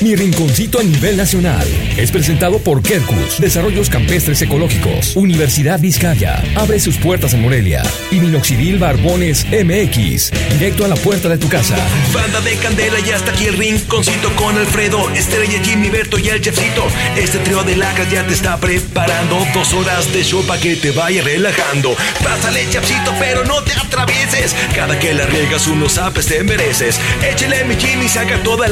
mi rinconcito a nivel nacional es presentado por Kerkus, Desarrollos Campestres Ecológicos, Universidad Vizcaya, abre sus puertas en Morelia y Minoxidil Barbones MX, directo a la puerta de tu casa. Banda de Candela y hasta aquí el rinconcito con Alfredo, Estrella, Jimmy, Berto y el chefcito. Este trío de lacas ya te está preparando dos horas de show para que te vaya relajando. Pásale, chefcito, pero no te atravieses. Cada que la riegas unos apes te mereces. Échale mi Jimmy, saca toda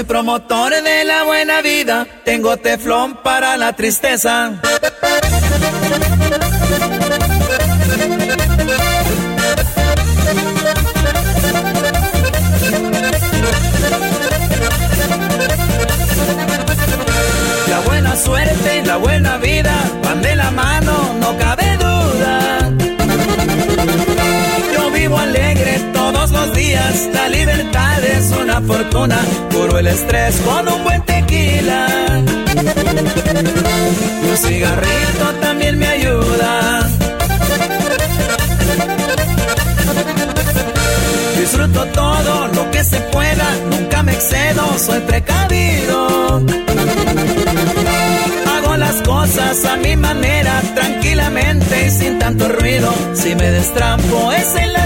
Soy promotor de la buena vida, tengo teflón para la tristeza. La buena suerte, la buena vida, van de la mano, no cabe días, la libertad es una fortuna. Curo el estrés con un buen tequila. Un cigarrito también me ayuda. Disfruto todo lo que se pueda, nunca me excedo, soy precavido. Hago las cosas a mi manera, tranquilamente y sin tanto ruido. Si me destrampo es el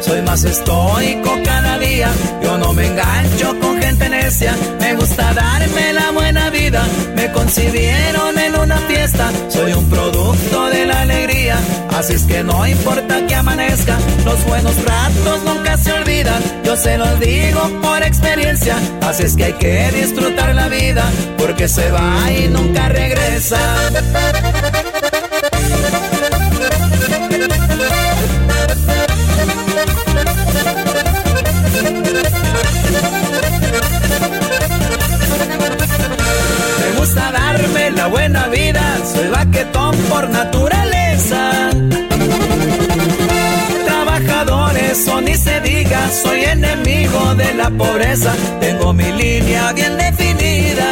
soy más estoico cada día, yo no me engancho con gente necia, me gusta darme la buena vida, me concibieron en una fiesta, soy un producto de la alegría, así es que no importa que amanezca, los buenos ratos nunca se olvidan, yo se los digo por experiencia, así es que hay que disfrutar la vida, porque se va y nunca regresa. La buena vida, soy baquetón por naturaleza. Trabajadores o ni se diga, soy enemigo de la pobreza, tengo mi línea bien definida.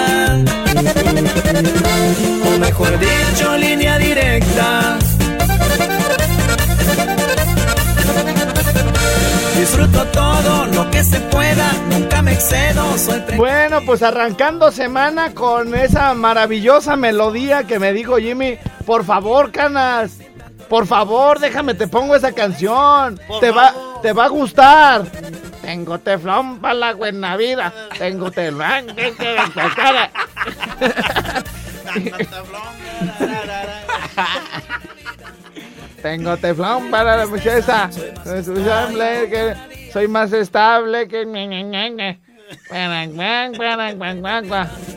O mejor dicho, línea directa. Bueno, pues arrancando semana con esa maravillosa melodía que me dijo Jimmy. Por favor, canas. Por favor, déjame, te pongo esa canción. te va, te va a gustar. Tengo teflón para la buena vida. Tengo teflón. Tengo teflón para la muchacha. Soy más estable que...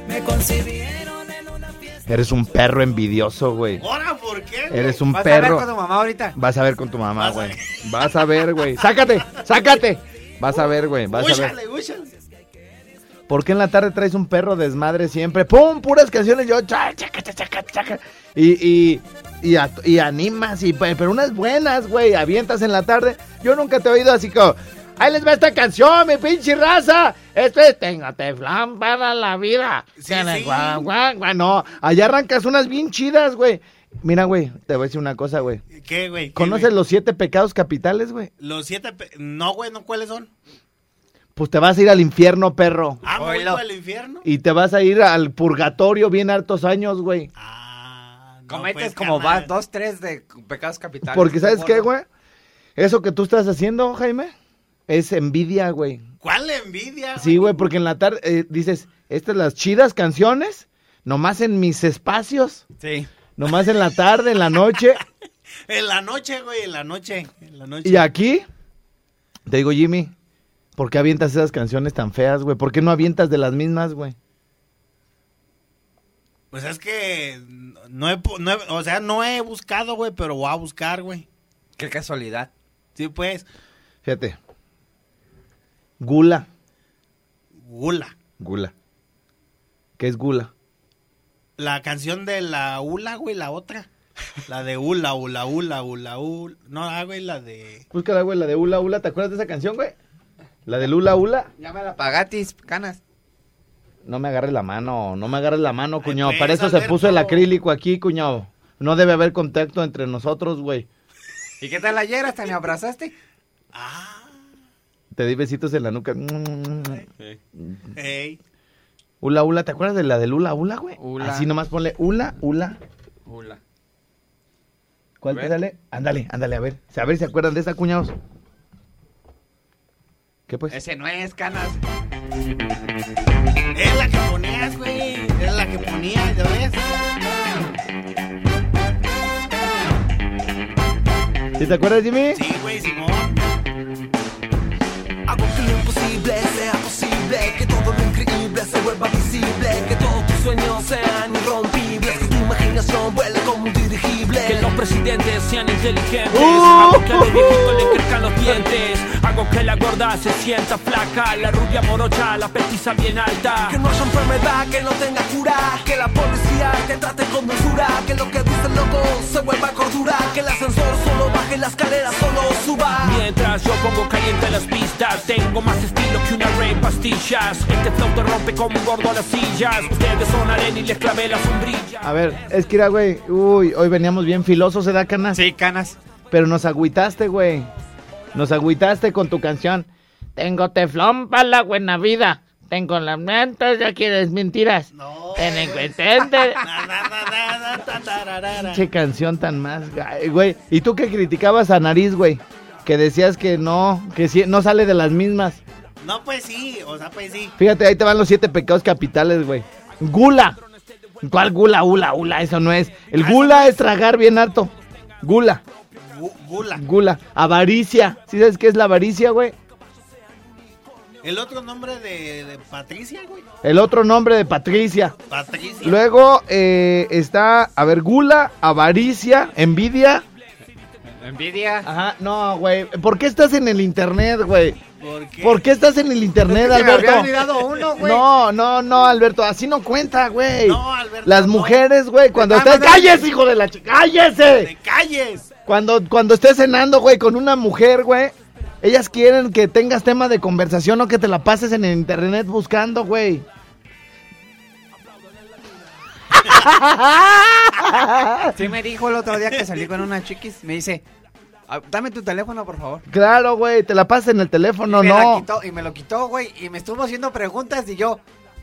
me concibieron en una fiesta. Eres un perro envidioso, güey. ¿Ahora por qué? güey? Eres un ¿Vas a ver perro. con tu mamá ahorita? Vas a ver con tu mamá, Vas a güey. ver. Vas a ver, güey. Sácate, sácate. Vas a ver, güey. Vas a ver. Úchale, úchale. ¿Por qué en la tarde traes un perro desmadre siempre? ¡Pum! Puras canciones. Yo, cha, chaca, chaca, chaca, chaca. Y, y, y, a- y animas, y, pe- pero unas buenas, güey. Avientas en la tarde. Yo nunca te he oído así como. Ahí les va esta canción, mi pinche raza. Esto es Tengo teflón para la vida. Sí, sí. guau, guau, guau. No, allá arrancas unas bien chidas, güey. Mira, güey, te voy a decir una cosa, güey. ¿Qué, güey? ¿Qué, ¿Conoces güey? los siete pecados capitales, güey? Los siete... pe- No, güey, ¿no cuáles son? Pues te vas a ir al infierno, perro. Ah, ¿me voy el infierno? Y te vas a ir al purgatorio bien hartos años, güey. Ah, no, Cometes pues, como va, dos, tres de pecados capitales. Porque ¿sabes qué, güey? Eso que tú estás haciendo, Jaime, es envidia, güey. ¿Cuál envidia? Sí, güey, porque en la tarde eh, dices, estas las chidas canciones, nomás en mis espacios, Sí. nomás en la tarde, en la noche. En la noche, güey, en la noche. En la noche. y aquí, te digo, Jimmy, ¿por qué avientas esas canciones tan feas, güey? ¿Por qué no avientas de las mismas, güey? Pues es que no he, no he- o sea, no he buscado, güey, pero voy a buscar, güey. Qué casualidad. Sí, pues, Fíjate. Gula. Gula. Gula. ¿Qué es gula? La canción de la Ula, güey, la otra. La de Ula, Ula, Ula, Ula, Ula. No, ah, güey, la de... Búscala, güey, la de Ula Ula. ¿Te acuerdas de esa canción, güey? La de Lula Ula. Ya me la pagatis, canas. No me agarres la mano, no me agarres la mano, cuñado. pues, Para eso se puso el acrílico aquí, cuñado. No debe haber contacto entre nosotros, güey. ¿Y qué tal ayer? ¿Hasta me abrazaste? Ah, Te di besitos en la nuca. ey. Ula Ula, ¿te acuerdas de la de Lula Ula, güey? Ula. Así nomás ponle Ula Ula. Ula. ¿Cuál te sale? Ándale, ándale, a ver. A ver si se acuerdan de esa, cuñados. ¿Qué pues? Ese no es, canas. Es la que ponías, güey. Es la que ponías, ¿ya ves? ¿Sí te acuerdas, Jimmy? Sí, güey, Simón. Vuelva visible, que todos tus sueños sean presidentes sean inteligentes. ¡Uh! Hago que a los viejitos le crezcan los dientes. Hago que la gorda se sienta flaca. La rubia morocha, la petiza bien alta. Que no haya enfermedad que no tenga cura, que la policía te trate con dulzura, que lo que dice el loco se vuelva cordura, que el ascensor solo baje, la escalera solo suba. Mientras yo pongo caliente las pistas, tengo más estilo que una rey pastilla. orillas. Este flow te rompe como un gordo a las sillas. Ustedes son arena y les clavé la sombrilla. A ver, es que era, güey. Uy, hoy veníamos bien filosos, ¿se da canas? Sí, canas. Pero nos agüitaste, güey. Nos agüitaste con tu canción. Tengo teflón para la buena vida. Tengo las mentes, ya quieres mentiras. No. Ten en cuenta. Che canción tan más, güey. ¿Y tú que criticabas a Nariz, güey? Que decías que no, que sí, no sale de las mismas. No, pues sí, o sea, pues sí. Fíjate, ahí te van los siete pecados capitales, güey. Gula. ¿Cuál gula, gula, gula? Eso no es. El gula es tragar bien harto. Gula, Gu- Gula. gula. Avaricia. ¿Sí sabes qué es la avaricia, güey? El otro nombre de, de Patricia, güey. El otro nombre de Patricia. Patricia. Luego eh, está, a ver, gula, avaricia, envidia. Envidia. Ajá, no, güey. ¿Por qué estás en el internet, güey? ¿Por qué? ¿Por qué estás en el internet, Se me había Alberto? olvidado uno, güey. No, no, no, Alberto, así no cuenta, güey. No, Alberto, Las no. mujeres, güey, cuando estés... madre. ¡Cállese, hijo de la chica! ¡Cállese! ¡Te calles! Cuando, cuando estés cenando, güey, con una mujer, güey, ellas quieren que tengas tema de conversación o que te la pases en el internet buscando, güey. Sí me dijo el otro día que salí con una chiquis. Me dice, "Ah, dame tu teléfono, por favor. Claro, güey, te la pasas en el teléfono, y, me la no. quitó, y me lo quitó, güey. Y me estuvo haciendo preguntas y yo,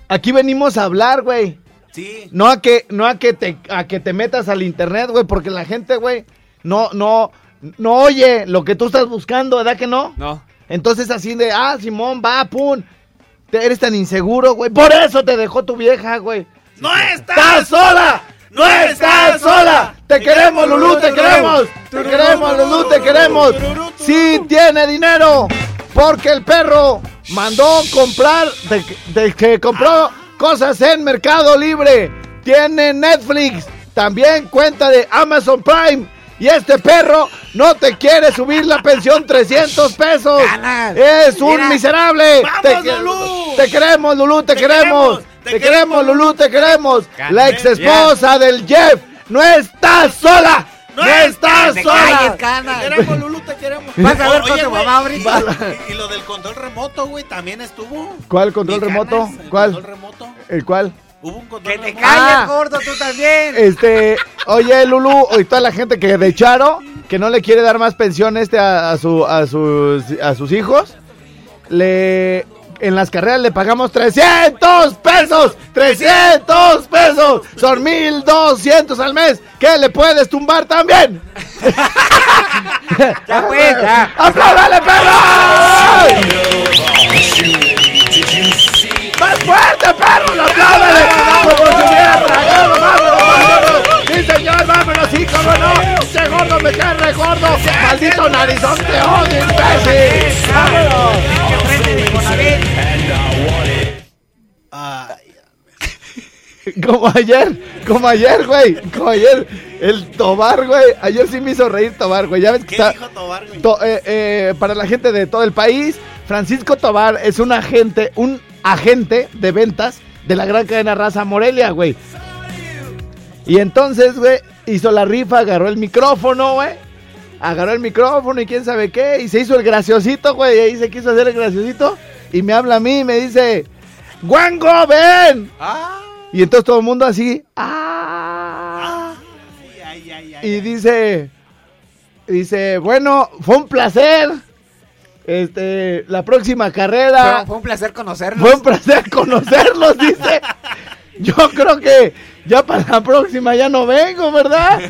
Aquí venimos a hablar, güey. Sí. No a que, no a que te, a que te metas al internet, güey, porque la gente, güey, no, no, no oye lo que tú estás buscando, ¿verdad que no? no. Entonces así de, ah, Simón, va, pum. Te- eres tan inseguro, güey. Por eso te dejó tu vieja, güey. ¡No estás! ¡Estás sola! ¡No estás sola! ¡Te queremos, Lulú, te queremos! ¡Te queremos, Lulú, te queremos! ¡Sí tiene dinero! Porque el perro mandó comprar, de, de que compró cosas en Mercado Libre. Tiene Netflix, también cuenta de Amazon Prime. Y este perro no te quiere subir la pensión 300 pesos. Ganas. Es un Mira. miserable. ¡Vamos, te, Lulú! te queremos, Lulú, te, Te queremos. queremos, Te, te queremos, queremos, Lulú, te queremos. La ex esposa del Jeff no está sola. No, está te sola. calles. Te queremos, Lulu, te queremos. Vas a ver Oye, con tu mamá ahorita. Y, y lo del control remoto, güey, también estuvo. ¿Cuál control remoto? canas, el ¿Cuál? Control remoto. ¿El cuál? Hubo un control Que te remoto. calles, Ah. gordo, tú también. Este, oye, Lulu, y toda la gente que de Charo, que no le quiere dar más pensión este a, a su, a, sus, a sus hijos, le, en las carreras le pagamos 300 pesos, 300 pesos, son 1200 al mes, que le puedes tumbar también. Ya pues, ya. ¡Apláudale, perro! ¡Más fuerte, perro! ¡Apláudale! ¡Como si hubiera tragado! ¡Vámonos, vámonos! ¡Sí, señor! ¡Vámonos! ¡Sí, cómo no! ¡Ese gordo me cae re gordo! ¡Maldito narizón! ¡Te odio, imbécil! ¡Vámonos! Ay, Como ayer, como ayer, güey. Como ayer. El Tobar, güey. Ayer sí me hizo reír Tobar, güey. Ya ves que ¿Qué está... dijo Tobar, güey? To- eh, eh, para la gente de todo el país, Francisco Tobar es un agente, un agente de ventas de la gran cadena raza Morelia, güey. Y entonces, güey, hizo la rifa, agarró el micrófono, güey. Agarró el micrófono y quién sabe qué. Y se hizo el graciosito, güey. Y ahí se quiso hacer el graciosito. Y me habla a mí y me dice, ¡Guango, ven! Ah, Y entonces todo el mundo así, ¡ah! Ay, ay, ay, Y dice, dice, bueno, fue un placer. Este, la próxima carrera. fue, fue un placer conocerlos. Fue un placer conocerlos, dice. Yo creo que ya para la próxima ya no vengo, ¿verdad?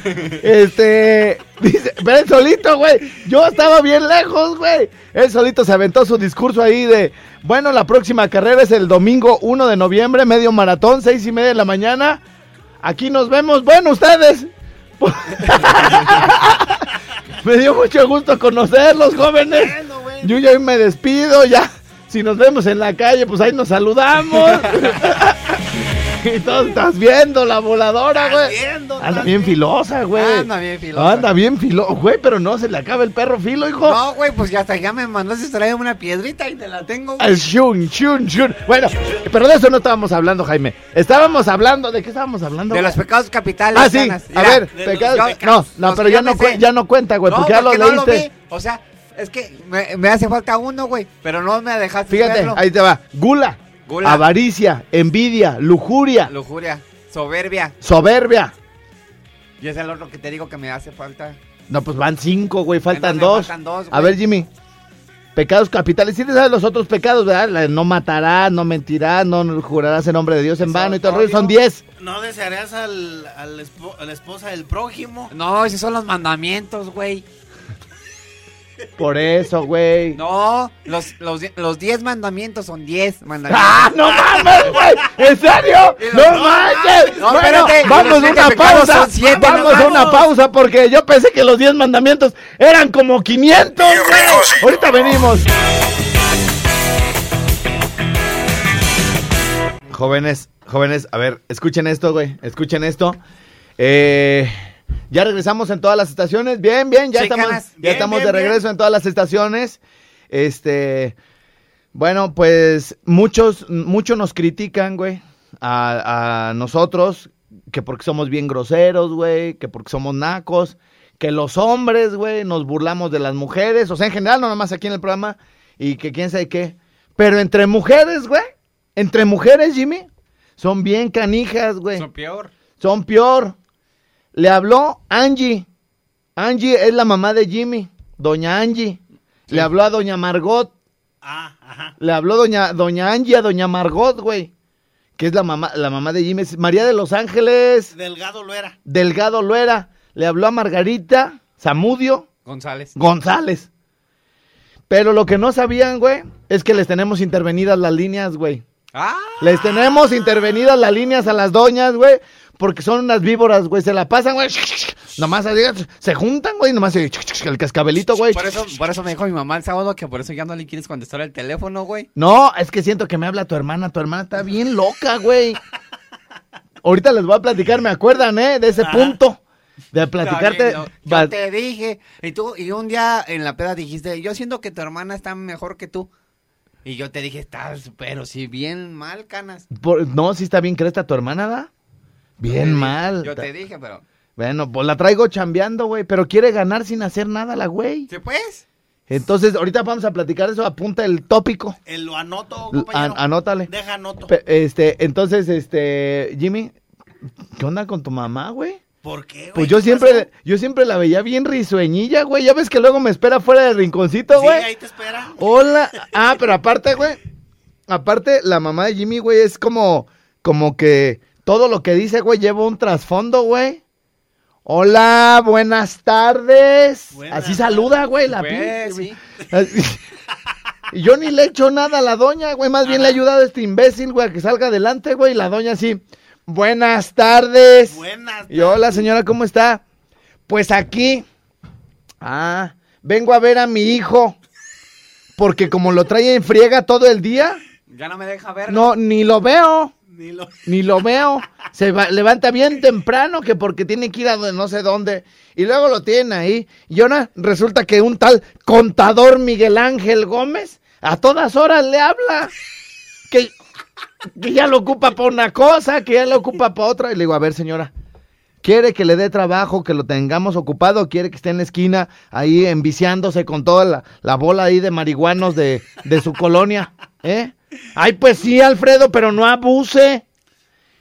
Este, dice, pero él solito, güey. Yo estaba bien lejos, güey. Él solito se aventó su discurso ahí de, bueno, la próxima carrera es el domingo 1 de noviembre, medio maratón, seis y media de la mañana. Aquí nos vemos, bueno, ustedes. Me dio mucho gusto conocerlos, jóvenes. Yo ya me despido, ya. Si nos vemos en la calle, pues ahí nos saludamos. y estás viendo la voladora, güey. Anda bien filosa, güey. Anda bien filosa. Anda bien filosa, güey, pero no se le acaba el perro filo, hijo. No, güey, pues ya hasta ya me mandaste traer una piedrita y te la tengo, güey. El shun, shun, shun. Bueno, pero de eso no estábamos hablando, Jaime. Estábamos hablando, ¿de qué estábamos hablando? De güey? los pecados capitales. Ah, sí. A Mira, ver, pecados- los No, no, pero ya no, ya no cuenta, güey, no, porque ya lo no lo leíste. vi. O sea, es que me, me hace falta uno, güey. Pero no me dejaste Fíjate, verlo. ahí te va. Gula. Gula. avaricia, envidia, lujuria, Lujuria. Soberbia. soberbia. Y es el otro que te digo que me hace falta. No, pues van cinco, güey, faltan Entonces dos. faltan dos, A ver, Jimmy. Pecados capitales. Sí te sabes los otros pecados, ¿verdad? No matarás, no mentirás, no jurarás en nombre de Dios en vano y todo el rollo. Son diez. ¿No desearías al, al espo- a la esposa del prójimo? No, esos son los mandamientos, güey. Por eso, güey. No, los, los, los diez mandamientos son diez mandamientos. ¡Ah, no mames, güey! ¿En serio? ¡No manches! No, bueno, espérate, vamos a una pausa. siete, vamos a una pausa porque yo pensé que los 10 mandamientos eran como 500, güey. Ahorita venimos. Jóvenes, jóvenes, a ver, escuchen esto, güey. Escuchen esto. Eh, ya regresamos en todas las estaciones. Bien, bien, ya Sí, estamos, canas. ya Bien, estamos bien, de bien. regreso en todas las estaciones. Este, bueno, pues muchos, muchos nos critican, güey, a, a nosotros, que porque somos bien groseros, güey, que porque somos nacos, que los hombres, güey, nos burlamos de las mujeres, o sea, en general, no nada más aquí en el programa, y que quién sabe qué. Pero entre mujeres, güey, entre mujeres, Jimmy, son bien canijas, güey. Son peor. Son peor. Le habló Angie. Angie es la mamá de Jimmy, doña Angie. Le habló a doña Margot. Ah, ajá. Le habló doña, doña Angie a doña Margot, güey. Que es la mamá, la mamá de Jimmy. María de los Ángeles, Delgado lo era. Delgado Luera. Le habló a Margarita Zamudio González. González. Pero lo que no sabían, güey, es que les tenemos intervenidas las líneas, güey. Ah, Les tenemos intervenidas las líneas a las doñas, güey, porque son unas víboras, güey. Se la pasan, güey. Nomás así, se juntan, güey, nomás el cascabelito, güey. por eso, por eso me dijo mi mamá el sábado que por eso ya no le quieres contestar el teléfono, güey. No, es que siento que me habla tu hermana. Tu hermana está bien loca, güey. Ahorita les voy a platicar, me acuerdan, ¿eh? De ese punto. De platicarte. Va- Yo te dije. Y tú, y un día en la peda dijiste, yo siento que tu hermana está mejor que tú. Y yo te dije, estás, pero si bien mal, canas. por- no, sí está bien cresta tu hermana, ¿da? Bien mal. Yo te dije, pero. Bueno, pues la traigo chambeando, güey, pero quiere ganar sin hacer nada la güey. ¿Sí pues? Entonces, ahorita vamos a platicar eso, apunta el tópico. Eh, lo anoto, compañero. an- anótale. Deja anoto. Pe- Este, entonces, este, Jimmy, ¿qué onda con tu mamá, güey? ¿Por qué, güey? Pues yo ¿Qué siempre, yo siempre la veía bien risueñilla, güey. Ya ves que luego me espera fuera del rinconcito, Sí, güey. ahí te espera. Hola. Ah, pero aparte, güey. Aparte, la mamá de Jimmy, güey, es como, como que todo lo que dice, güey, lleva un trasfondo, güey. Hola, buenas tardes. Buenas Así saluda, güey, la Pues, sí. Y yo ni le he hecho nada a la doña, güey. Más bien le he ayudado a este imbécil, güey, a que salga adelante, güey. Y la doña así, buenas tardes. Buenas. Y hola, señora, ¿cómo está? Pues aquí. Ah, vengo a ver a mi hijo. Porque como lo trae en friega todo el día, Ya no me deja ver. no, ni lo veo. Ni lo- Ni lo veo. Se va- levanta bien temprano que porque tiene que ir a donde- no sé dónde. Y luego lo tienen ahí. Y ahora resulta que un tal contador Miguel Ángel Gómez a todas horas le habla. Que, que ya lo ocupa para una cosa, que ya lo ocupa para otra. Y le digo, a ver señora, ¿quiere que le dé trabajo, que lo tengamos ocupado? ¿O quiere que esté en la esquina ahí enviciándose con toda la, la bola ahí de marihuanos de, de su colonia? ¿Eh? Ay, pues sí, Alfredo, pero no abuse.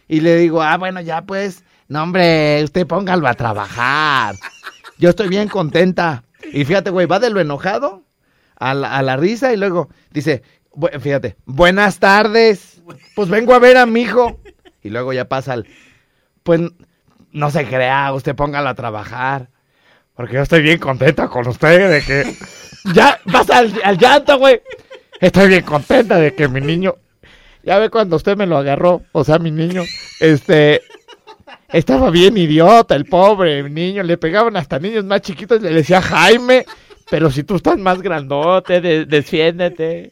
Y le digo, ah, bueno, ya pues, no, hombre, usted póngalo a trabajar. Yo estoy bien contenta. Y fíjate, güey, va de lo enojado a la, a la risa y luego dice, fíjate, buenas tardes. Pues vengo a ver a mi hijo. Y luego ya pasa al, pues no se crea, usted póngalo a trabajar. Porque yo estoy bien contenta con usted de que ya pasa al, al llanto, güey. Estoy bien contenta de que mi niño, ya ve cuando usted me lo agarró, o sea, mi niño, este, estaba bien idiota, el pobre niño, le pegaban hasta niños más chiquitos, le decía Jaime, pero si tú estás más grandote, de- defiéndete.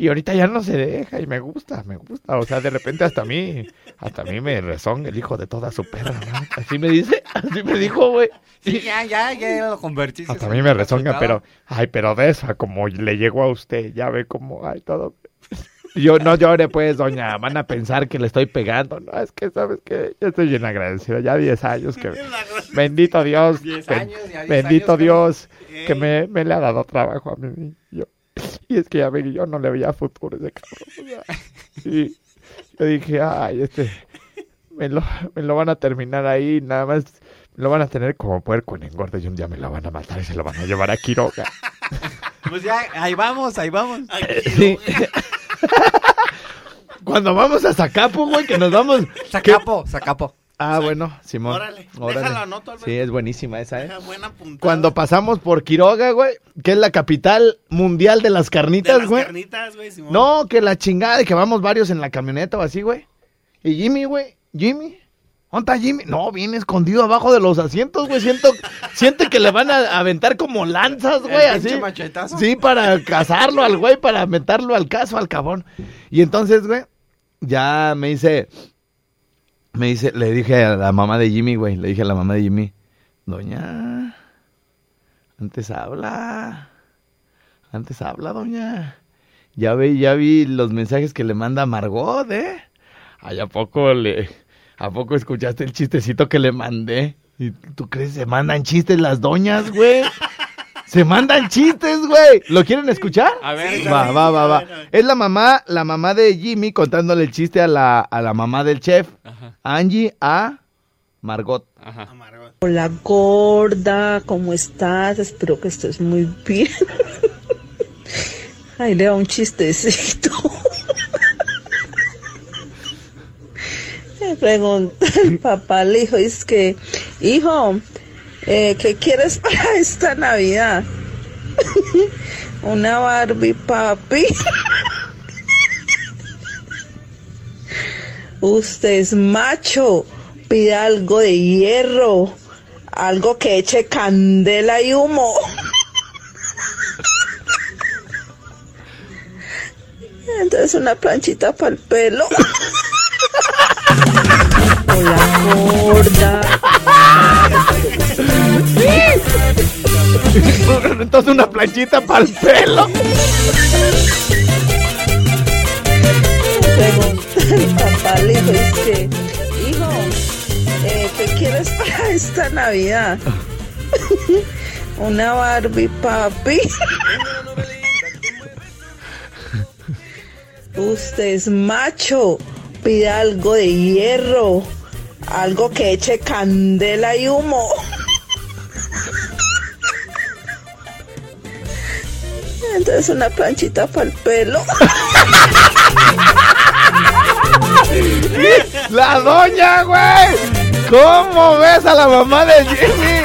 Y ahorita ya no se deja y me gusta, me gusta. O sea, de repente hasta a mí, hasta a mí me rezonga el hijo de toda su perra, ¿no? Así me dice, así me dijo, güey. Sí, ya, ya, ya lo convertiste. Hasta a mí me rezonga, pero, ay, pero de esa, como le llegó a usted, ya ve cómo, ay, todo. Yo no llore, pues, doña, van a pensar que le estoy pegando. No, es que, ¿sabes que Yo estoy bien agradecido, ya 10 años que... Bendito Dios, 10 ben- años, ya 10 bendito años, Dios, que me, me le ha dado trabajo a mi niño. Y es que ya ve que yo no le veía futuro a ese cabrón. o sea, y yo dije, ay, este, me lo, me lo van a terminar ahí, nada más, me lo van a tener como puerco en engorde y un día me lo van a matar y se lo van a llevar a Quiroga. Pues ya, ahí vamos, ahí vamos. Sí. Cuando vamos a Zacapo, güey, que nos vamos... Zacapo, Zacapo. Ah, bueno, Simón. Órale, déjalo, anoto, Alberto. Sí, es buenísima esa, ¿eh? Deja buena puntada. Cuando pasamos por Quiroga, güey, que es la capital mundial de las De carnitas, las güey. carnitas, güey, Simón. No, que la chingada de que vamos varios en la camioneta o así, güey. Y Jimmy, güey, Jimmy. ¿Dónde está Jimmy? No, viene escondido abajo de los asientos, güey. Siento, siente que le van a aventar como lanzas, güey, El así. machetazo. Sí, para cazarlo al güey, para meterlo al caso, al cabrón. Y entonces, güey, ya me dice, me dice, le dije a la mamá de Jimmy, güey, le dije a la mamá de Jimmy, doña, antes habla, antes habla, doña. Ya vi, ya vi los mensajes que le manda Margot, ¿eh? Ay, ¿a poco le, a poco escuchaste el chistecito que le mandé? ¿Y tú crees se mandan chistes las doñas, güey? Se mandan chistes, güey. ¿Lo quieren escuchar? A ver, Va, va, va, va. Es la mamá, la mamá de Jimmy contándole el chiste a la, a la mamá del chef. Angie a Margot. Amargo. Hola gorda, ¿cómo estás? Espero que estés muy bien. Ahí le da un chistecito. Le pregunta el papá al hijo, es que, hijo, eh, ¿qué quieres para esta Navidad? Una Barbie, papi. Usted es macho, pide algo de hierro, algo que eche candela y humo. Entonces una planchita para el pelo. Hola gorda. Entonces una planchita para el pelo. Papá al hijo, es que, hijo, eh, ¿qué quieres para esta Navidad? Una Barbie, papi. Usted es macho, pide algo de hierro, algo que eche candela y humo. Entonces una planchita para el pelo. La doña, güey. ¿Cómo ves a la mamá de Jimmy?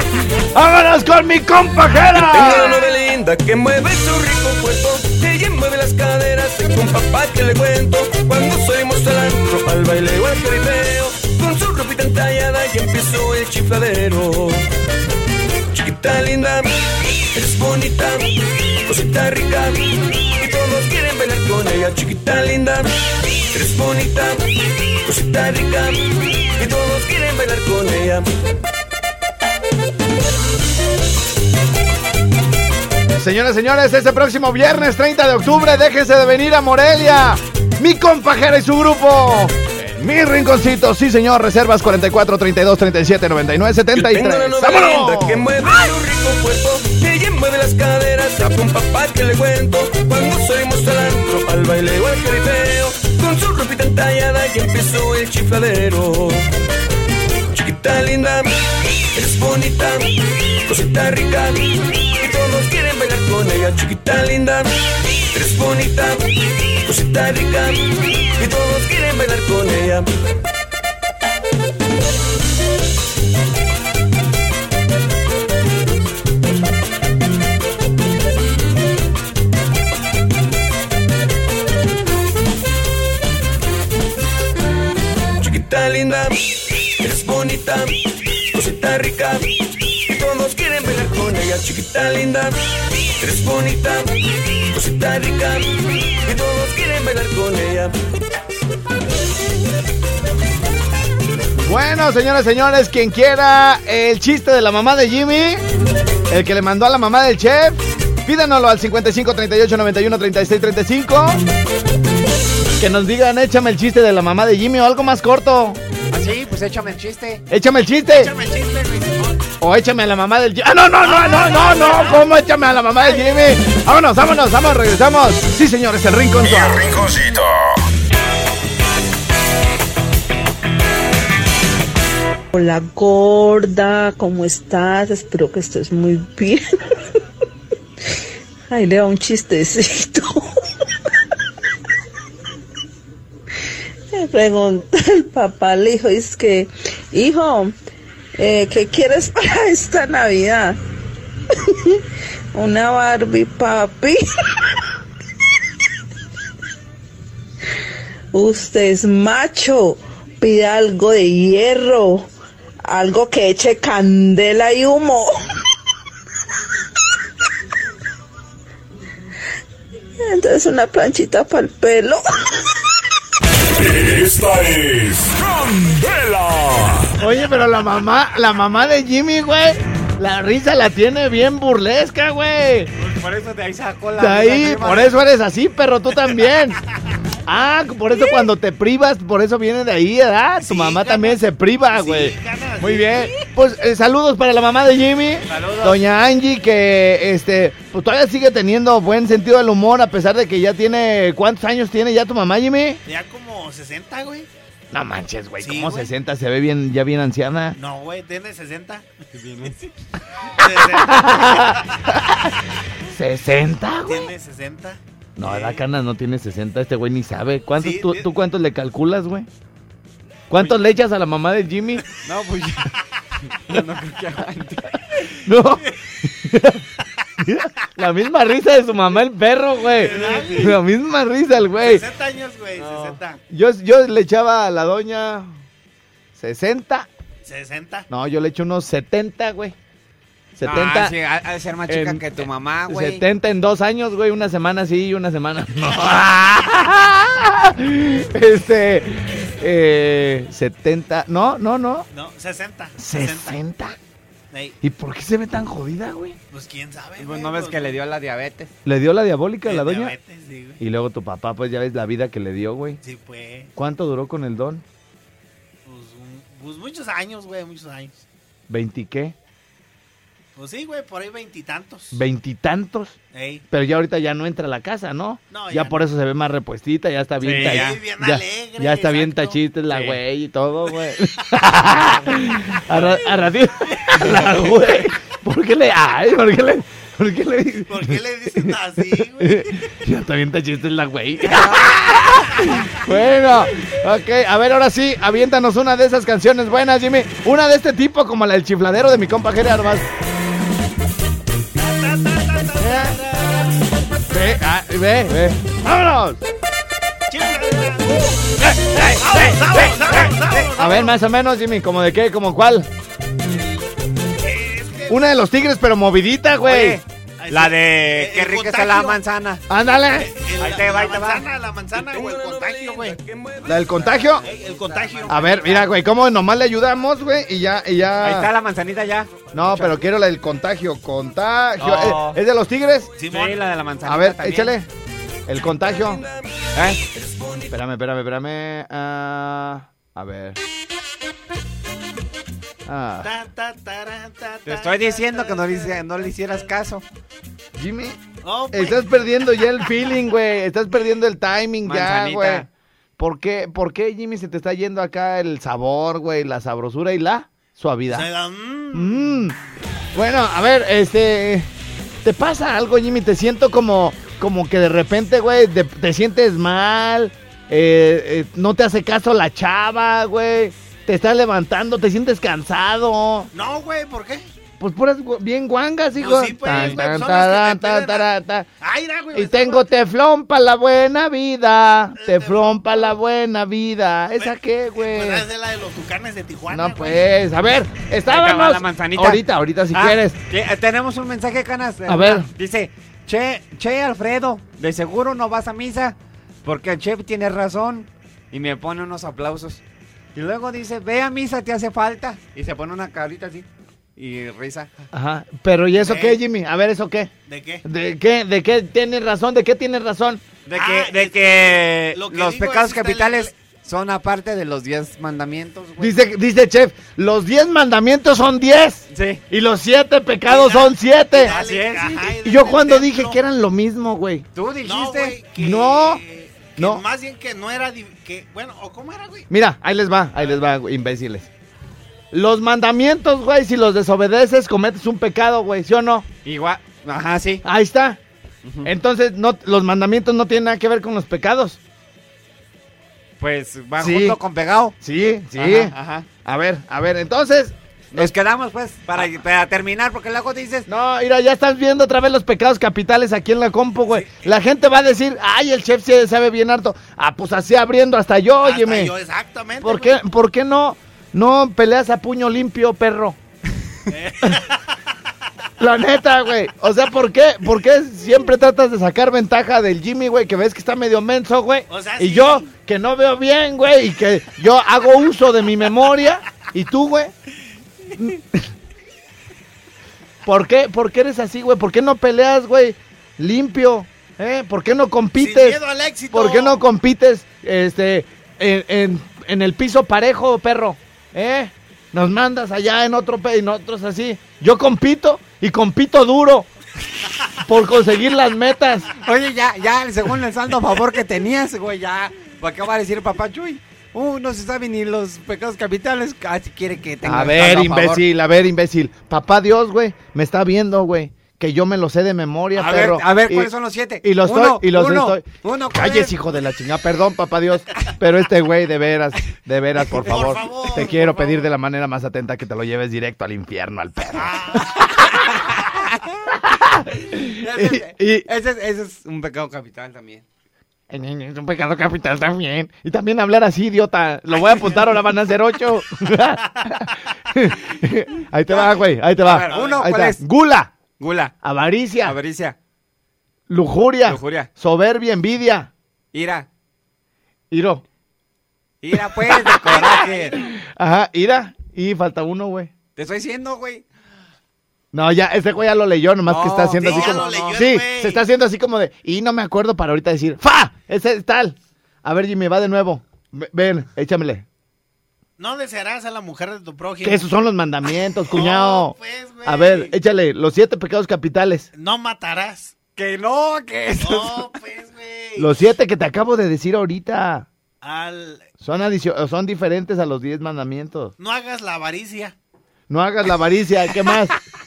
¡Vámonos con mi compa Tengo una Jera! novia linda que mueve su rico cuerpo. Ella mueve las caderas. Tengo un papá que le cuento. Cuando salimos al antro, al baile o al jaripeo. Con su ropita entallada y empezó el chifladero. Chiquita linda, eres bonita, cosita rica. Y todos quieren bailar con ella. Chiquita linda, eres bonita, cosita rica. Y todos quieren bailar con ella. Señoras, señores, este próximo viernes 30 de octubre, déjense de venir a Morelia. Mi compa Jera y su grupo. Mi rinconcito, sí señor, reservas 44 32 37 99 Yo tengo una 73. novia ¡Vámonos! linda que mueve su rico cuerpo. Ella mueve las caderas. A un papá que le cuento. Cuando salimos al antro, al baile o al jaripeo. Con su ropita entallada y empezó el chifladero. Chiquita linda, eres bonita, cosita rica. Y todos quieren bailar con ella. Chiquita linda, eres bonita, cosita rica. Y todos quieren bailar con ella. Chiquita linda, eres bonita, cosita rica. Todos quieren bailar con ella. Chiquita linda, eres bonita, cosita rica. Y todos quieren bailar con ella. Bueno, señoras, señores, quien quiera el chiste de la mamá de Jimmy, el que le mandó a la mamá del chef, pídanoslo al 55 38 91 36 35. Que nos digan, échame el chiste de la mamá de Jimmy o algo más corto. Así, pues échame el chiste. Échame el chiste. Échame el chiste. O échame a la mamá del Jimmy. ¡Ah, no, no, no, no, no, no! ¿Cómo échame a la mamá del Jimmy? Vámonos, vámonos, vamos, regresamos. Sí, señores, el rincón. El rinconcito. Hola gorda, ¿cómo estás? Espero que estés muy bien. Ahí le da un chistecito. Le pregunta el papá al hijo, es que, hijo, eh, ¿qué quieres para esta Navidad? Una Barbie, papi. Usted es macho, pide algo de hierro, algo que eche candela y humo. Entonces una planchita para el pelo. Esta es Candela. Oye, pero la mamá, la mamá de Jimmy, güey, la risa la tiene bien burlesca, güey. Por eso de ahí sacó la. De ahí, por eso eres así, perro, tú también. Ah, por eso cuando te privas, por eso viene de ahí, ¿verdad? Tu mamá también se priva, güey. Muy bien. Pues eh, saludos para la mamá de Jimmy. Saludos. Doña Angie, que este, pues todavía sigue teniendo buen sentido del humor, a pesar de que ya tiene. ¿Cuántos años tiene ya tu mamá, Jimmy? Ya como 60, güey. No manches, güey, Sí, ¿cómo güey. 60? Se ve bien, ya bien anciana. No, güey, tiene 60. 60, güey. Tiene 60. No, la cana no tiene 60, este güey ni sabe. ¿Cuántos, Sí, tú. ¿Tú cuántos le calculas, güey? ¿Cuántos le echas a la mamá de Jimmy? No, pues yo no creo que aguante. No. La misma risa de su mamá el perro, güey. La misma risa el güey. 60 años, güey, 60. Yo, yo le echaba a la doña 60. 60. No, yo le echo unos 70, güey. 70. Ah, sí, ha, ha de ser más chica en- que tu mamá, güey. 70 en dos años, güey. Una semana sí y una semana no. este. Eh, 70. No, no, no. No, 60. 60. Ey, ¿Y por qué se ve tan jodida, güey? pues quién sabe. Pues güey, no ves pues, que le dio la diabetes. ¿Le dio la diabólica a la el doña? diabetes, sí, güey. Y luego tu papá, pues ya ves la vida que le dio, güey. Sí, pues. ¿Cuánto duró con el don? Pues, un- pues muchos años, güey, muchos años. ¿Veinti qué? Pues sí, güey, por ahí veintitantos. ¿Veintitantos? Pero ya ahorita ya no entra a la casa, ¿no? No, ya ya por eso se ve más repuestita, ya está bien Sí, ta- ya. Bien ya, alegre, ya está bien tachita la Sí. güey y todo, güey. a, ra- a ratito, la güey. ¿Por qué le, ay, por qué le, por qué le dices? ¿Por qué le dicen así, güey? Ya está bien tachista la güey. bueno, ok, a ver, ahora sí, aviéntanos una de esas canciones buenas, Jimmy. Una de este tipo, como la del chifladero de mi compa Armas. Ve, ah, ve, ve. ¡Vámonos! A ver, más o menos, Jimmy, ¿como de qué? ¿Como cuál? Una de los tigres, pero movidita, güey. Oye, la de El- qué rica está la manzana. Ándale. El- Ahí te va, ahí la te va. manzana, la manzana, güey, el contagio, güey. ¿La del contagio? El contagio. A ver, mira, güey, ¿cómo nomás le ayudamos, güey? Y ya, y ya. Ahí está la manzanita ya. No, pero quiero la del contagio. Contagio. No. ¿Es, de los tigres? Simón. Sí, la de la manzanita A ver, también. échale. El contagio. ¿Eh? Espérame, espérame, espérame. Ah, a ver. Ah, Ta, ta, tara, ta, Te estoy diciendo que no le, no hicieras caso. Jimmy, Oh, pues, estás perdiendo ya el feeling, güey. Estás perdiendo el timing ya, güey. ¿Por qué, ¿Por qué, Jimmy, se te está yendo acá el sabor, güey, la sabrosura y la suavidad? se da, mm. Mm. Bueno, a ver, este. ¿Te pasa algo, Jimmy? Te siento como, como que de repente, güey, te sientes mal. eh, eh, no te hace caso la chava, güey. Te estás levantando, te sientes cansado. No, güey, ¿por qué? Pues puras bien guangas, hijo. Pues sí, pues, Tan, güey, tan, son las que tarán, te piden tan, la- tarán, tan. Ay, mira, güey. Y tengo teflón para la buena vida. Teflón para la buena vida. ¿Esa qué, güey? Pues es de la de los tucanes de Tijuana. No, güey. pues, a ver, estábamos. la manzanita. Ahorita, ahorita, si Ah, quieres. que- eh, tenemos un mensaje, Canas. A ver. Dice, Che, Che Alfredo, de seguro no vas a misa porque el chef tiene razón. Y me pone unos aplausos. Y luego dice, ve a misa, te hace falta. Y se pone una carita así. Y risa. Ajá, pero ¿y eso Eh. qué, Jimmy? A ver, ¿eso qué? ¿De qué? ¿De qué? ¿De qué tienes razón? ¿De qué tienes razón? De Ah, que, de es- que lo que los pecados capitales son aparte de los 10 mandamientos, güey. Dice, dice Chef, los 10 mandamientos son 10 Sí. y los 7 pecados son 7. Así es. Ajá, Y yo cuando dije que eran lo mismo, güey. Tú No, dijiste. güey, que- No, que no. Más bien que no era. Que, bueno, ¿o cómo era, güey? Mira, ahí les va, ahí les va, güey, imbéciles. Los mandamientos, güey, si los desobedeces, cometes un pecado, güey, ¿sí o no? Igual. Ajá, sí. Ahí está. Entonces, no, los mandamientos no tienen nada que ver con los pecados. Pues va Sí. junto con pegado. Sí, sí. Ajá, ajá. A ver, a ver, entonces. Nos quedamos, pues, para, para terminar, porque luego dices. No, mira, ya estás viendo otra vez los pecados capitales aquí en la compu, güey. La gente va a decir, ay, el chef sí sabe bien harto. Ah, pues así abriendo hasta yo, Hasta óyeme. yo, exactamente. ¿Por qué, ¿Por qué no, no peleas a puño limpio, perro? La neta, güey. O sea, ¿por qué? ¿Por qué siempre tratas de sacar ventaja del Jimmy, güey? Que ves que está medio menso, güey. O sea, y sí. yo, que no veo bien, güey. Y que yo hago uso de mi memoria. Y tú, güey. ¿Por qué? ¿Por qué eres así, güey? ¿Por qué no peleas, güey? Limpio. ¿Eh? ¿Por qué no compites? Sin miedo al éxito. ¿Por qué no compites este, en, en- en el piso parejo, perro? ¿Eh? Nos mandas allá en otro en otros así. Yo compito y compito duro por conseguir las metas. Oye, ya, ya, según el saldo a favor que tenías, güey, ya. ¿Para qué va a decir papá Chuy? Uh, no se sabe ni los pecados capitales. Casi quiere que tenga A ver, imbécil, a ver, imbécil. Papá Dios, güey, me está viendo, güey. Que yo me lo sé de memoria, A ver, perro. a ver, Y- ¿cuáles son los siete? Y los Uno, estoy, y los uno, estoy. uno, ¿cuál Calles, es? hijo de la chingada. Perdón, papá Dios. Pero este güey, de veras, de veras, por favor. favor, te quiero pedir de la manera más atenta que te lo lleves directo al infierno, al perro. Y- y- ese es- ese es un pecado capital también. Es un pecado capital también. Y también hablar así, idiota. Lo voy a apuntar, ahora van a ser ocho. ahí te va, güey. Ahí te va. Ver, uno, Ahí ¿cuál es? Gula, Gula, avaricia, avaricia, lujuria, Lujuria. soberbia, envidia. ira. Iro. Ira, pues, de coraje. Ajá, ira. Y falta uno, güey. Te estoy diciendo, güey. No, ya, este güey ya lo leyó, nomás que No, está haciendo sí, así ya como. lo leyó sí, se está haciendo así como de. Y no me acuerdo para ahorita decir. ¡Fa! Ese es tal. A ver, Jimmy, va de nuevo. Ve- Ven, échamele. No desearás a la mujer de tu prójimo. Que esos son los mandamientos, cuñado. No, pues, güey. A ver, échale, los siete pecados capitales. No matarás. Que no, que eso. No, pues, güey. Los siete que te acabo de decir ahorita. Al... Son, son diferentes a los diez mandamientos. No hagas la avaricia. No hagas la avaricia, ¿qué más?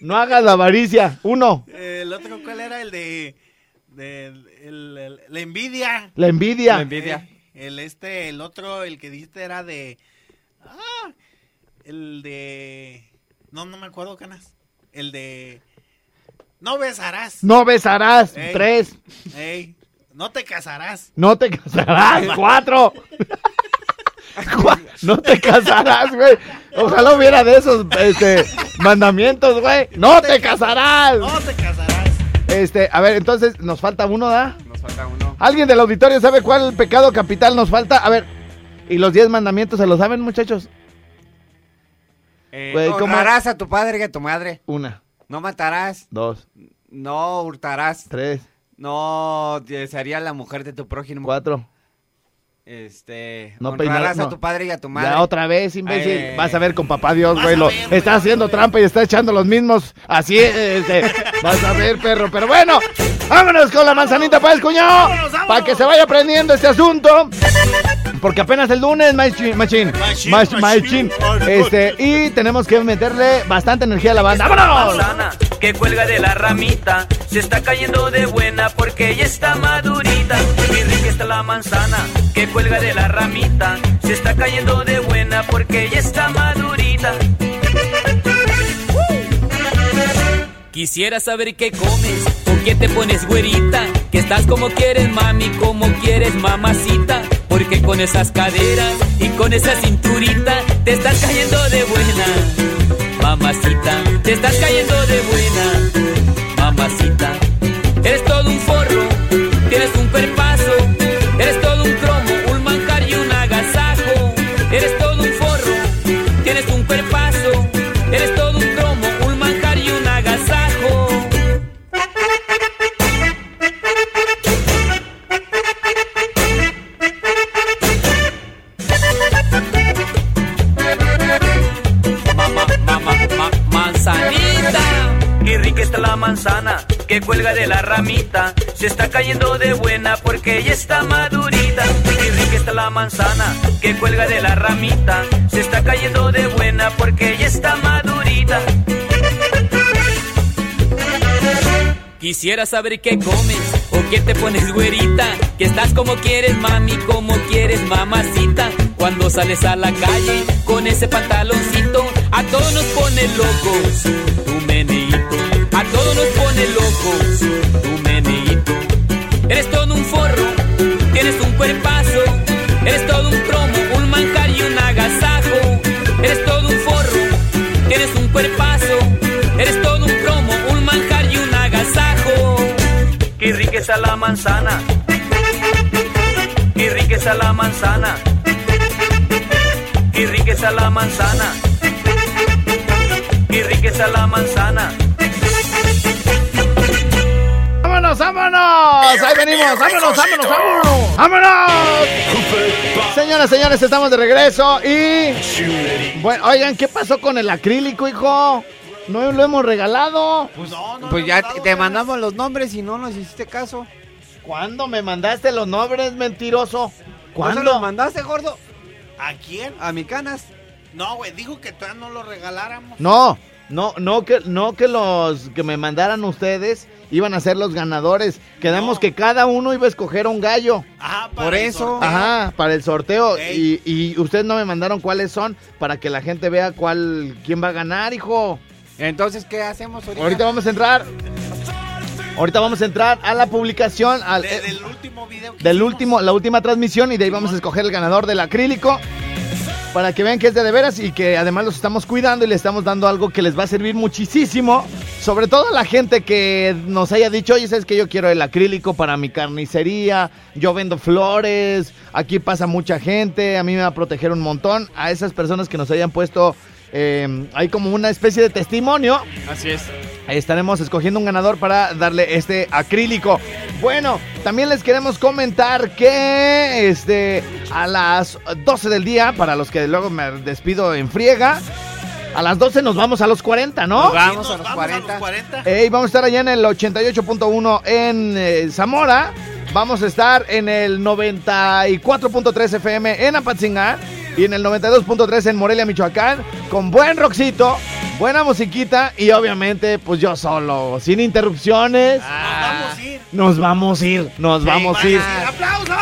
No hagas la avaricia. Uno, Eh, el otro, ¿cuál era? El de... de- el- el- la envidia. la envidia. La envidia. Eh, el este, el otro, el que dijiste era de... Ah, el de... No, no me acuerdo, Canas. El de... No besarás. No besarás. Ey. Tres. Ey, no te casarás. No te casarás. Cuatro. No te casarás, güey. Ojalá hubiera de esos este, mandamientos, güey. No te casarás. No te casarás. Este, a ver, entonces nos falta uno, ¿da? Nos falta uno. ¿Alguien del auditorio sabe cuál pecado capital nos falta? A ver, ¿y los diez mandamientos se lo saben, muchachos? Eh, Güey, ¿cómo? honrarás a tu padre y a tu madre. Una, No matarás. dos, No hurtarás. tres, No desearía la mujer de tu prójimo. cuatro. Este. No honrarás peinar- no. a tu padre y a tu madre. Ya otra vez, imbécil. Eh. Vas a ver con papá Dios, güey. Lo, ver, está haciendo trampa y está echando los mismos. Así, este, vas a ver, perro. Pero bueno, vámonos con la manzanita, pues, cuñado. Vámonos, vámonos. Para que se vaya aprendiendo este asunto. Porque apenas el lunes, machín, machín, Machín, mach- machín. machín. Este, y tenemos que meterle bastante energía a la banda. ¡Vámonos! Que cuelga de la ramita. Se está cayendo de buena porque ya está madurita. Qué rica está la manzana que cuelga de la ramita. Se está cayendo de buena porque ya está madurita. Quisiera saber qué comes, con qué te pones güerita, que estás como quieres mami, como quieres mamacita, porque con esas caderas y con esa cinturita te estás cayendo de buena, mamacita, te estás cayendo de buena, mamacita. Eres todo un forro, tienes un cuerpazo, que cuelga de la ramita. Se está cayendo de buena porque ya está madurita. Qué rica está la manzana que cuelga de la ramita. Se está cayendo de buena porque ya está madurita. Quisiera saber qué comes o qué te pones güerita. Que estás como quieres, mami, como quieres, mamacita. Cuando sales a la calle con ese pantaloncito, a todos nos pone locos. Tu meneíto, a todos nos pone locos. Tu meneíto. Eres todo un forro, tienes un cuerpazo. Eres todo un cromo, un manjar y un agasajo. Eres todo un forro, tienes un cuerpazo. Eres todo un cromo, un manjar y un agasajo. Qué rica está la manzana. Qué rica está la manzana. Qué rica la manzana. Qué rica la manzana. ¡Vámonos, vámonos! Ahí venimos, vámonos, vámonos, vámonos. ¡Vámonos! Señoras, señores, estamos de regreso y... Bueno, oigan, ¿qué pasó con el acrílico, hijo? No lo hemos regalado. Pues ya te, te mandamos los nombres y no nos hiciste caso. ¿Cuándo me mandaste los nombres, mentiroso? ¿Cuándo ¿Cuándo? los mandaste, gordo? ¿A quién? A mi canas. No, güey, dijo que todavía no lo regaláramos. No, no, no que, no que los que me mandaran ustedes iban a ser los ganadores. Quedamos que cada uno iba a escoger un gallo. Ajá, Por eso. Ajá, para el sorteo. Y, y ustedes no me mandaron cuáles son para que la gente vea cuál, quién va a ganar, hijo. Entonces, ¿qué hacemos ahorita? Ahorita vamos a entrar. Ahorita vamos a entrar a la publicación al, De- eh, del último video que del hicimos. último, la última transmisión y de ahí vamos a escoger el ganador del acrílico para que vean que es de de veras y que además los estamos cuidando y le estamos dando algo que les va a servir muchísimo, sobre todo a la gente que nos haya dicho, oye, sabes que yo quiero el acrílico para mi carnicería, yo vendo flores, aquí pasa mucha gente, a mí me va a proteger un montón, a esas personas que nos hayan puesto eh, hay como una especie de testimonio. Así es. Ahí estaremos escogiendo un ganador para darle este acrílico. Bueno, también les queremos comentar que este a las 12 del día, para los que luego me despido en friega, a las 12 nos vamos a los 40, ¿no? Nos vamos Nos a los vamos 40. a los 40. Ey, vamos a estar allá en el 88.1 en eh, Zamora. Vamos a estar en el 94.3 FM en Apatzingán y en el 92.3 en Morelia, Michoacán, con buen rockcito, buena musiquita y obviamente pues yo solo, sin interrupciones. Nos vamos a ir. Nos vamos a ir, nos vamos a ir. ¡Aplausos!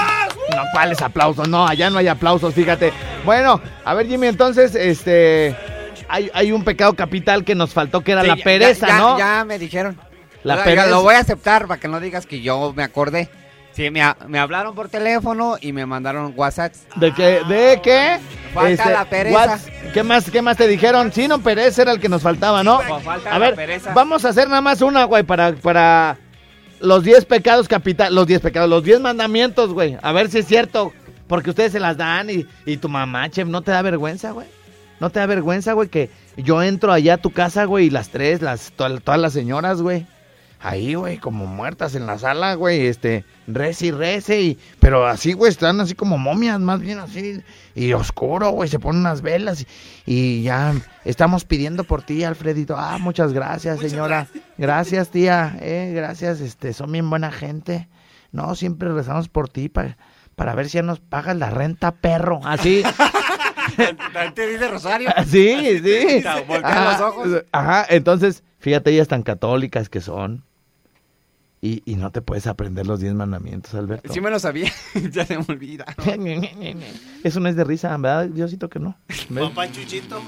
No, ¿cuáles aplausos? No, allá no hay aplausos, fíjate. Bueno, a ver Jimmy, entonces, este... Hay, hay un pecado capital que nos faltó que era Sí, la pereza, ya, ¿no? Ya me dijeron. La pereza. Lo voy a aceptar para que no digas que yo me acordé. Sí, me, ha- me hablaron por teléfono y me mandaron WhatsApp. ¿De qué? ¿De qué? Este, Falta la pereza. ¿Qué más, ¿Qué más te dijeron? Sí, no, pereza era el que nos faltaba, ¿no? Falta A la ver, pereza. vamos a hacer nada más una, güey, para, para los 10 pecados capital, los 10 pecados, los 10 mandamientos, güey. A ver si es cierto, porque ustedes se las dan y, y tu mamá, chef, ¿no te da vergüenza, güey? ¿No te da vergüenza, güey, que yo entro allá a tu casa, güey, y las tres, las, to- todas las señoras, güey? Ahí, güey, como muertas en la sala, güey, este, rece y rece, y, pero así, güey, están así como momias, más bien así, y oscuro, güey, se ponen unas velas, y, y ya estamos pidiendo por ti, Alfredito, ah, muchas gracias, señora, gracias, tía, eh, gracias, este, son bien buena gente, no, siempre rezamos por ti, para, para ver si ya nos pagas la renta, perro, así, ¿Te dice Rosario? sí, sí, los ojos. Ajá, entonces, fíjate, ellas tan católicas que son. Y, y no te puedes aprender los diez mandamientos, Alberto. Sí me lo sabía. ya se me olvida. Eso no es de risa, ¿verdad? Diosito que no. Papá Chuchito.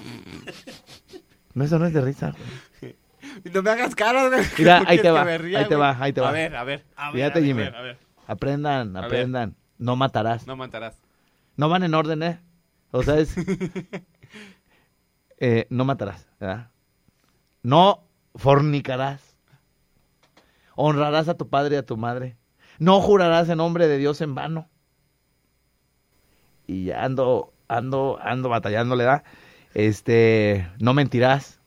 No, eso no es de risa. No me hagas caras, güey. Mira, ¿Por ahí te va, ahí te va, ahí te va. A ver, a ver. A ver, Fíjate, a ver, Jimmy. A ver, Aprendan, A ver. aprendan. No matarás. no matarás. No van en orden, ¿eh? O sea, es... eh, no matarás, ¿verdad? No fornicarás. Honrarás a tu padre y a tu madre. No jurarás en nombre de Dios en vano. Y ya ando, ando, ando batallándole, ¿verdad? Este, no mentirás.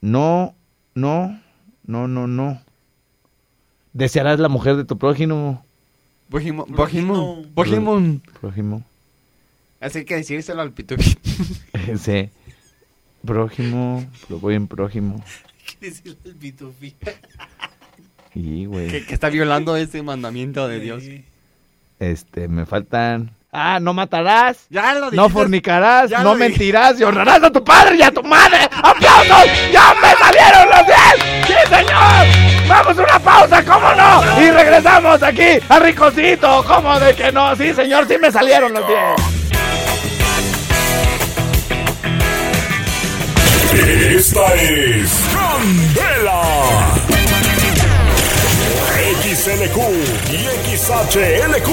No, no, no, no, no. Desearás la mujer de tu prójimo. Bojimo. Bojimo. Prójimo. Así que decírselo al pituqui. Sí. Prójimo, buen prójimo. ¿Qué decir el pitufí? Y, güey. Que, que está violando ese mandamiento de Dios. Este, me faltan. Ah, no matarás. Ya lo No fornicarás, Ya no mentirás y honrarás a tu padre y a tu madre. ¡Aplausos! ¡Ya me salieron los 10! ¡Sí, señor! ¡Vamos a una pausa, cómo no! Y regresamos aquí a Ricocito. ¿Cómo de que no? Sí, señor, sí me salieron los 10. Esta es Candela. XLQ y XHLQ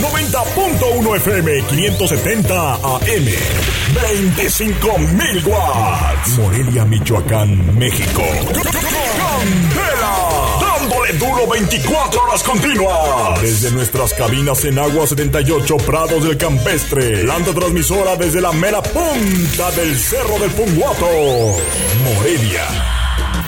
90.1 FM 570 AM 25.000 watts. Morelia, Michoacán, México. Candela dándole duro 24 horas continuas. Desde nuestras cabinas en Agua 78 Prados del Campestre. Planta transmisora desde la mera punta del Cerro del Punguato. Morelia